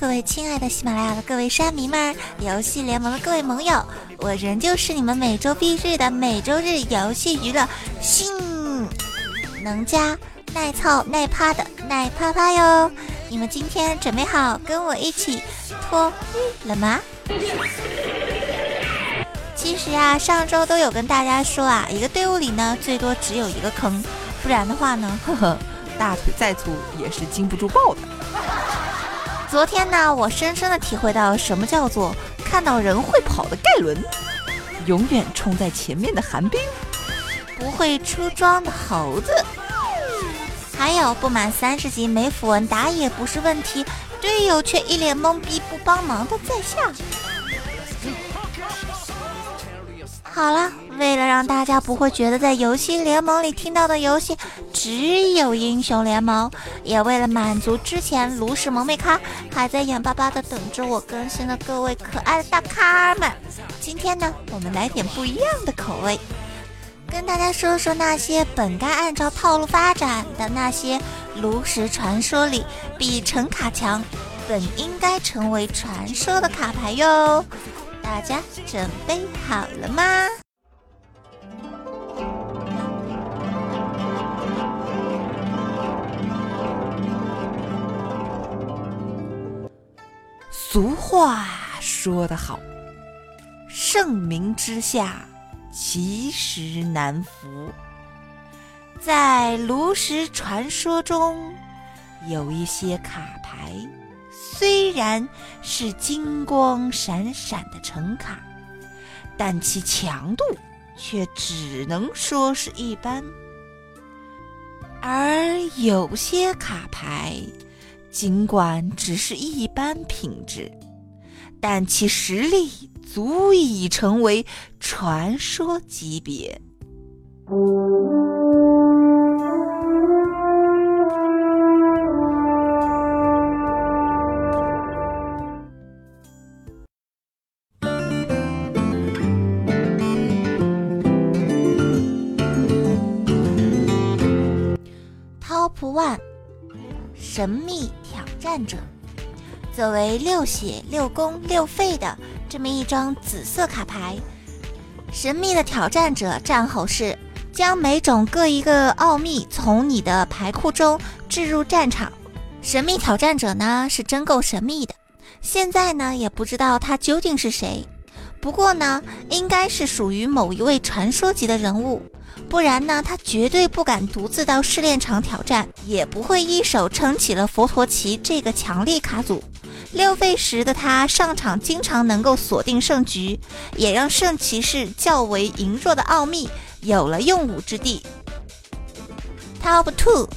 各位亲爱的喜马拉雅的各位山迷们，游戏联盟的各位盟友，我仍旧是你们每周必日的每周日游戏娱乐性能加耐操耐趴的耐趴趴哟。你们今天准备好跟我一起脱衣了吗？其实啊，上周都有跟大家说啊，一个队伍里呢最多只有一个坑，不然的话呢，呵呵，大腿再粗也是经不住爆的。昨天呢，我深深的体会到什么叫做看到人会跑的盖伦，永远冲在前面的寒冰，不会出装的猴子，还有不满三十级没符文打野不是问题，队友却一脸懵逼不帮忙的在下。好了，为了让大家不会觉得在游戏联盟里听到的游戏只有英雄联盟，也为了满足之前炉石萌妹咖还在眼巴巴的等着我更新的各位可爱的大咖们，今天呢，我们来点不一样的口味，跟大家说说那些本该按照套路发展的那些炉石传说里比橙卡强，本应该成为传说的卡牌哟。大家准备好了吗？俗话说得好，盛名之下，其实难服。在炉石传说中，有一些卡牌，虽然是金光闪闪的橙卡，但其强度却只能说是一般。而有些卡牌，尽管只是一般品质，但其实力足以成为传说级别。Top One，神秘战者。作为六血六攻六费的这么一张紫色卡牌，神秘的挑战者战吼是将每种各一个奥秘从你的牌库中置入战场。神秘挑战者呢是真够神秘的，现在呢也不知道他究竟是谁，不过呢应该是属于某一位传说级的人物。不然呢，他绝对不敢独自到试炼场挑战，也不会一手撑起了佛陀旗这个强力卡组。六费时的他上场经常能够锁定胜局，也让圣骑士较为羸弱的奥秘有了用武之地。Top Two，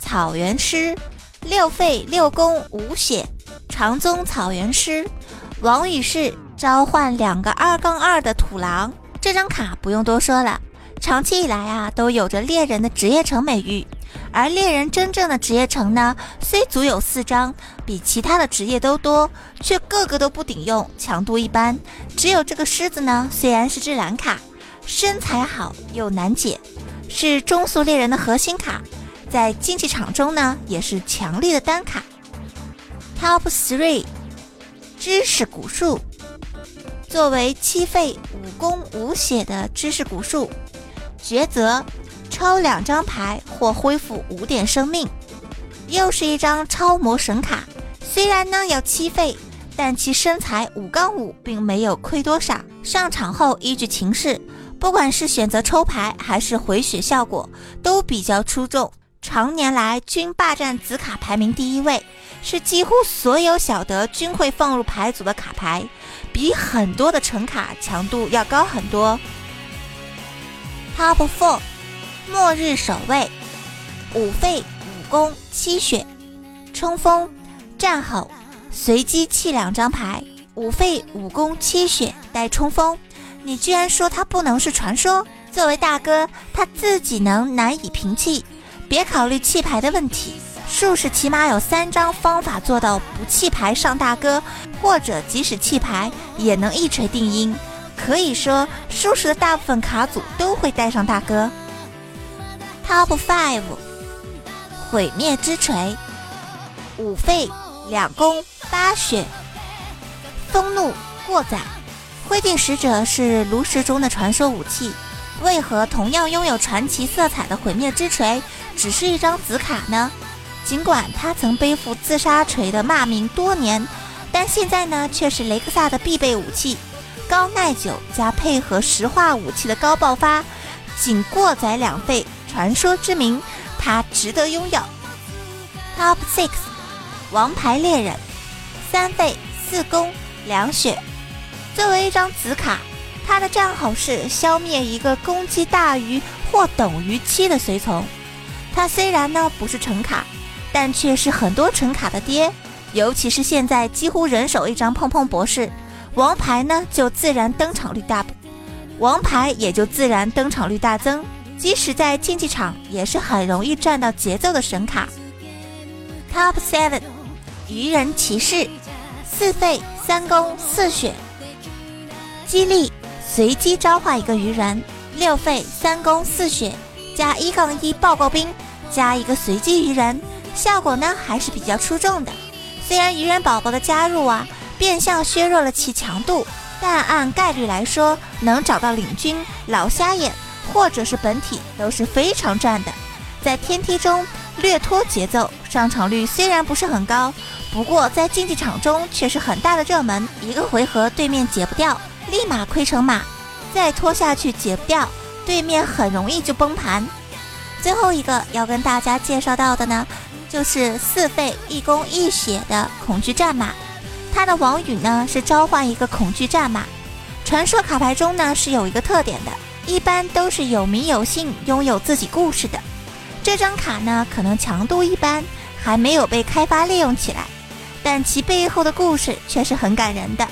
草原师，六费六攻五血，长宗草原师，王羽士召唤两个二杠二的土狼。这张卡不用多说了。长期以来啊，都有着猎人的职业城美誉，而猎人真正的职业城呢，虽足有四张，比其他的职业都多，却个个都不顶用，强度一般。只有这个狮子呢，虽然是只蓝卡，身材好又难解，是中速猎人的核心卡，在竞技场中呢，也是强力的单卡。Top three，知识古树，作为七费五攻五血的知识古树。抉择，抽两张牌或恢复五点生命，又是一张超魔神卡。虽然呢要七费，但其身材五杠五，并没有亏多少。上场后依据情势，不管是选择抽牌还是回血效果，都比较出众。常年来均霸占紫卡排名第一位，是几乎所有小德均会放入牌组的卡牌，比很多的橙卡强度要高很多。Top Four，末日守卫，五费五攻七血，冲锋战吼，随机弃两张牌，五费五攻七血带冲锋，你居然说他不能是传说？作为大哥，他自己能难以平气，别考虑弃牌的问题。术士起码有三张方法做到不弃牌上大哥，或者即使弃牌也能一锤定音。可以说，术士的大部分卡组都会带上大哥。Top Five，毁灭之锤，五费两攻八血，风怒过载，灰烬使者是炉石中的传说武器。为何同样拥有传奇色彩的毁灭之锤只是一张紫卡呢？尽管他曾背负自杀锤的骂名多年，但现在呢却是雷克萨的必备武器。高耐久加配合石化武器的高爆发，仅过载两费，传说之名，他值得拥有。Top Six，王牌猎人，三费四攻两血，作为一张紫卡。他的战吼是消灭一个攻击大于或等于七的随从。他虽然呢不是橙卡，但却是很多橙卡的爹。尤其是现在几乎人手一张碰碰博士，王牌呢就自然登场率大，王牌也就自然登场率大增。即使在竞技场也是很容易赚到节奏的神卡。Top Seven，愚人骑士，四费三攻四血，激励。随机召唤一个鱼人，六费三攻四血，加一杠一报告兵，加一个随机鱼人，效果呢还是比较出众的。虽然鱼人宝宝的加入啊，变相削弱了其强度，但按概率来说，能找到领军、老瞎眼或者是本体都是非常赚的。在天梯中略拖节奏，上场率虽然不是很高，不过在竞技场中却是很大的热门。一个回合对面解不掉。立马亏成马，再拖下去解不掉，对面很容易就崩盘。最后一个要跟大家介绍到的呢，就是四费一攻一血的恐惧战马。它的王语呢是召唤一个恐惧战马。传说卡牌中呢是有一个特点的，一般都是有名有姓，拥有自己故事的。这张卡呢可能强度一般，还没有被开发利用起来，但其背后的故事却是很感人的。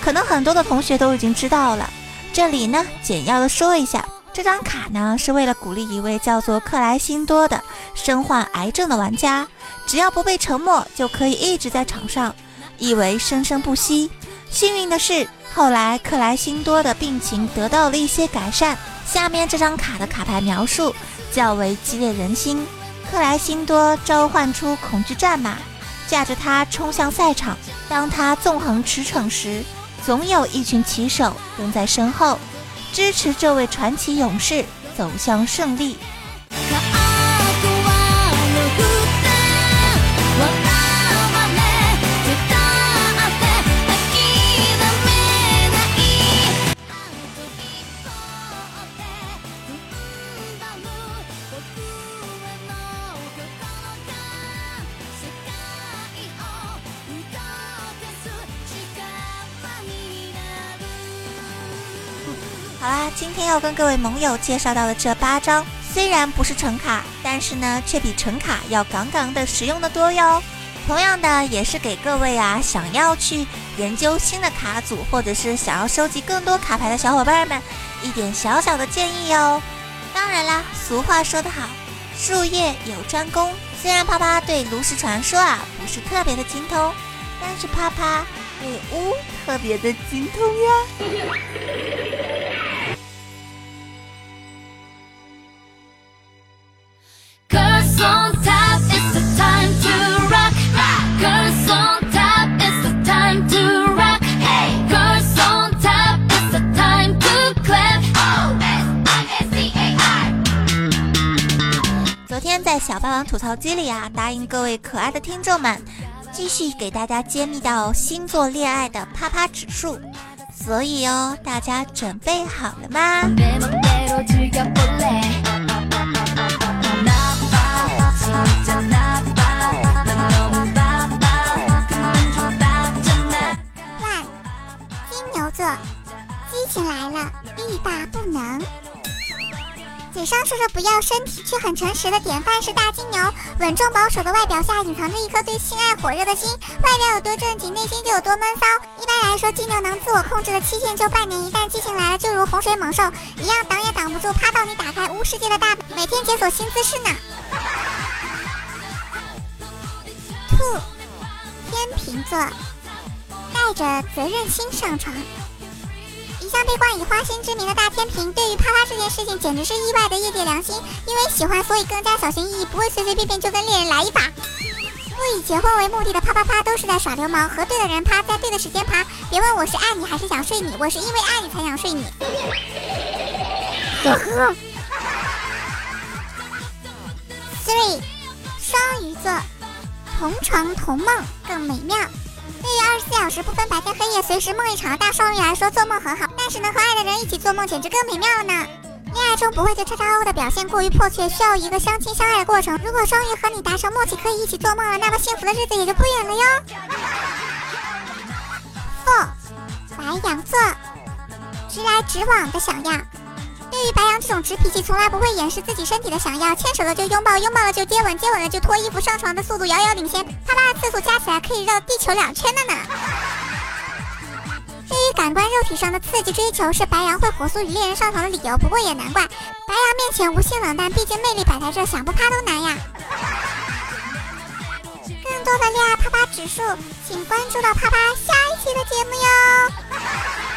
可能很多的同学都已经知道了，这里呢简要的说一下，这张卡呢是为了鼓励一位叫做克莱辛多的身患癌症的玩家，只要不被沉默，就可以一直在场上，意为生生不息。幸运的是，后来克莱辛多的病情得到了一些改善。下面这张卡的卡牌描述较为激烈人心，克莱辛多召唤出恐惧战马，驾着它冲向赛场，当他纵横驰骋时。总有一群骑手跟在身后，支持这位传奇勇士走向胜利。啦，今天要跟各位盟友介绍到的这八张，虽然不是橙卡，但是呢，却比橙卡要杠杠的实用的多哟。同样的，也是给各位啊，想要去研究新的卡组，或者是想要收集更多卡牌的小伙伴们，一点小小的建议哟。当然啦，俗话说得好，术业有专攻。虽然啪啪对炉石传说啊不是特别的精通，但是啪啪对巫特别的精通呀。昨天在小霸王吐槽机里啊，答应各位可爱的听众们，继续给大家揭秘到星座恋爱的啪啪指数，所以哦，大家准备好了吗？来了，欲罢不能。嘴上说着不要，身体却很诚实的典范是大金牛，稳重保守的外表下隐藏着一颗对性爱火热的心，外表有多正经，内心就有多闷骚。一般来说，金牛能自我控制的期限就半年，一旦激情来了，就如洪水猛兽一样，挡也挡不住，趴到你打开无世界的大门，每天解锁新姿势呢。兔，天秤座，带着责任心上床。一向被冠以花心之名的大天平，对于啪啪这件事情简直是意外的业界良心。因为喜欢，所以更加小心翼翼，不会随随便便就跟恋人来一把。不以结婚为目的的啪啪啪都是在耍流氓，和对的人啪，在对的时间啪。别问我是爱你还是想睡你，我是因为爱你才想睡你。呵呵。Three，双鱼座，同床同梦更美妙。对于二十四小时不分白天黑夜、随时梦一场的大双鱼来说，做梦很好，但是能和爱的人一起做梦，简直更美妙了呢。恋爱中不会对叉叉 O 的表现过于迫切，需要一个相亲相爱的过程。如果双鱼和你达成默契，可以一起做梦了，那么幸福的日子也就不远了哟。Four，白羊座，直来直往的想要。对于白羊这种直脾气，从来不会掩饰自己身体的想要，牵手了就拥抱，拥抱了就接吻，接吻了就脱衣服，上床的速度遥遥领先，啪啪的次数加起来可以绕地球两圈的呢。对于感官肉体上的刺激追求，是白羊会火速与恋人上床的理由。不过也难怪，白羊面前无限冷淡，毕竟魅力摆在这，想不啪都难呀。更多的恋爱啪啪指数，请关注到啪啪下一期的节目哟。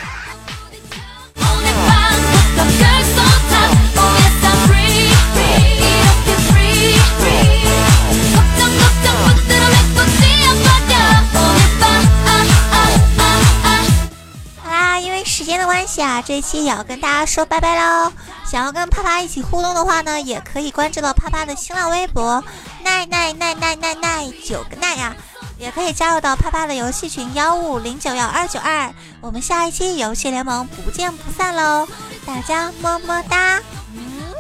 关系啊，这一期也要跟大家说拜拜喽！想要跟啪啪一起互动的话呢，也可以关注到啪啪的新浪微博奈奈奈奈奈奈九个奈呀，也可以加入到啪啪的游戏群幺五零九幺二九二。我们下一期游戏联盟不见不散喽！大家么么哒，嗯。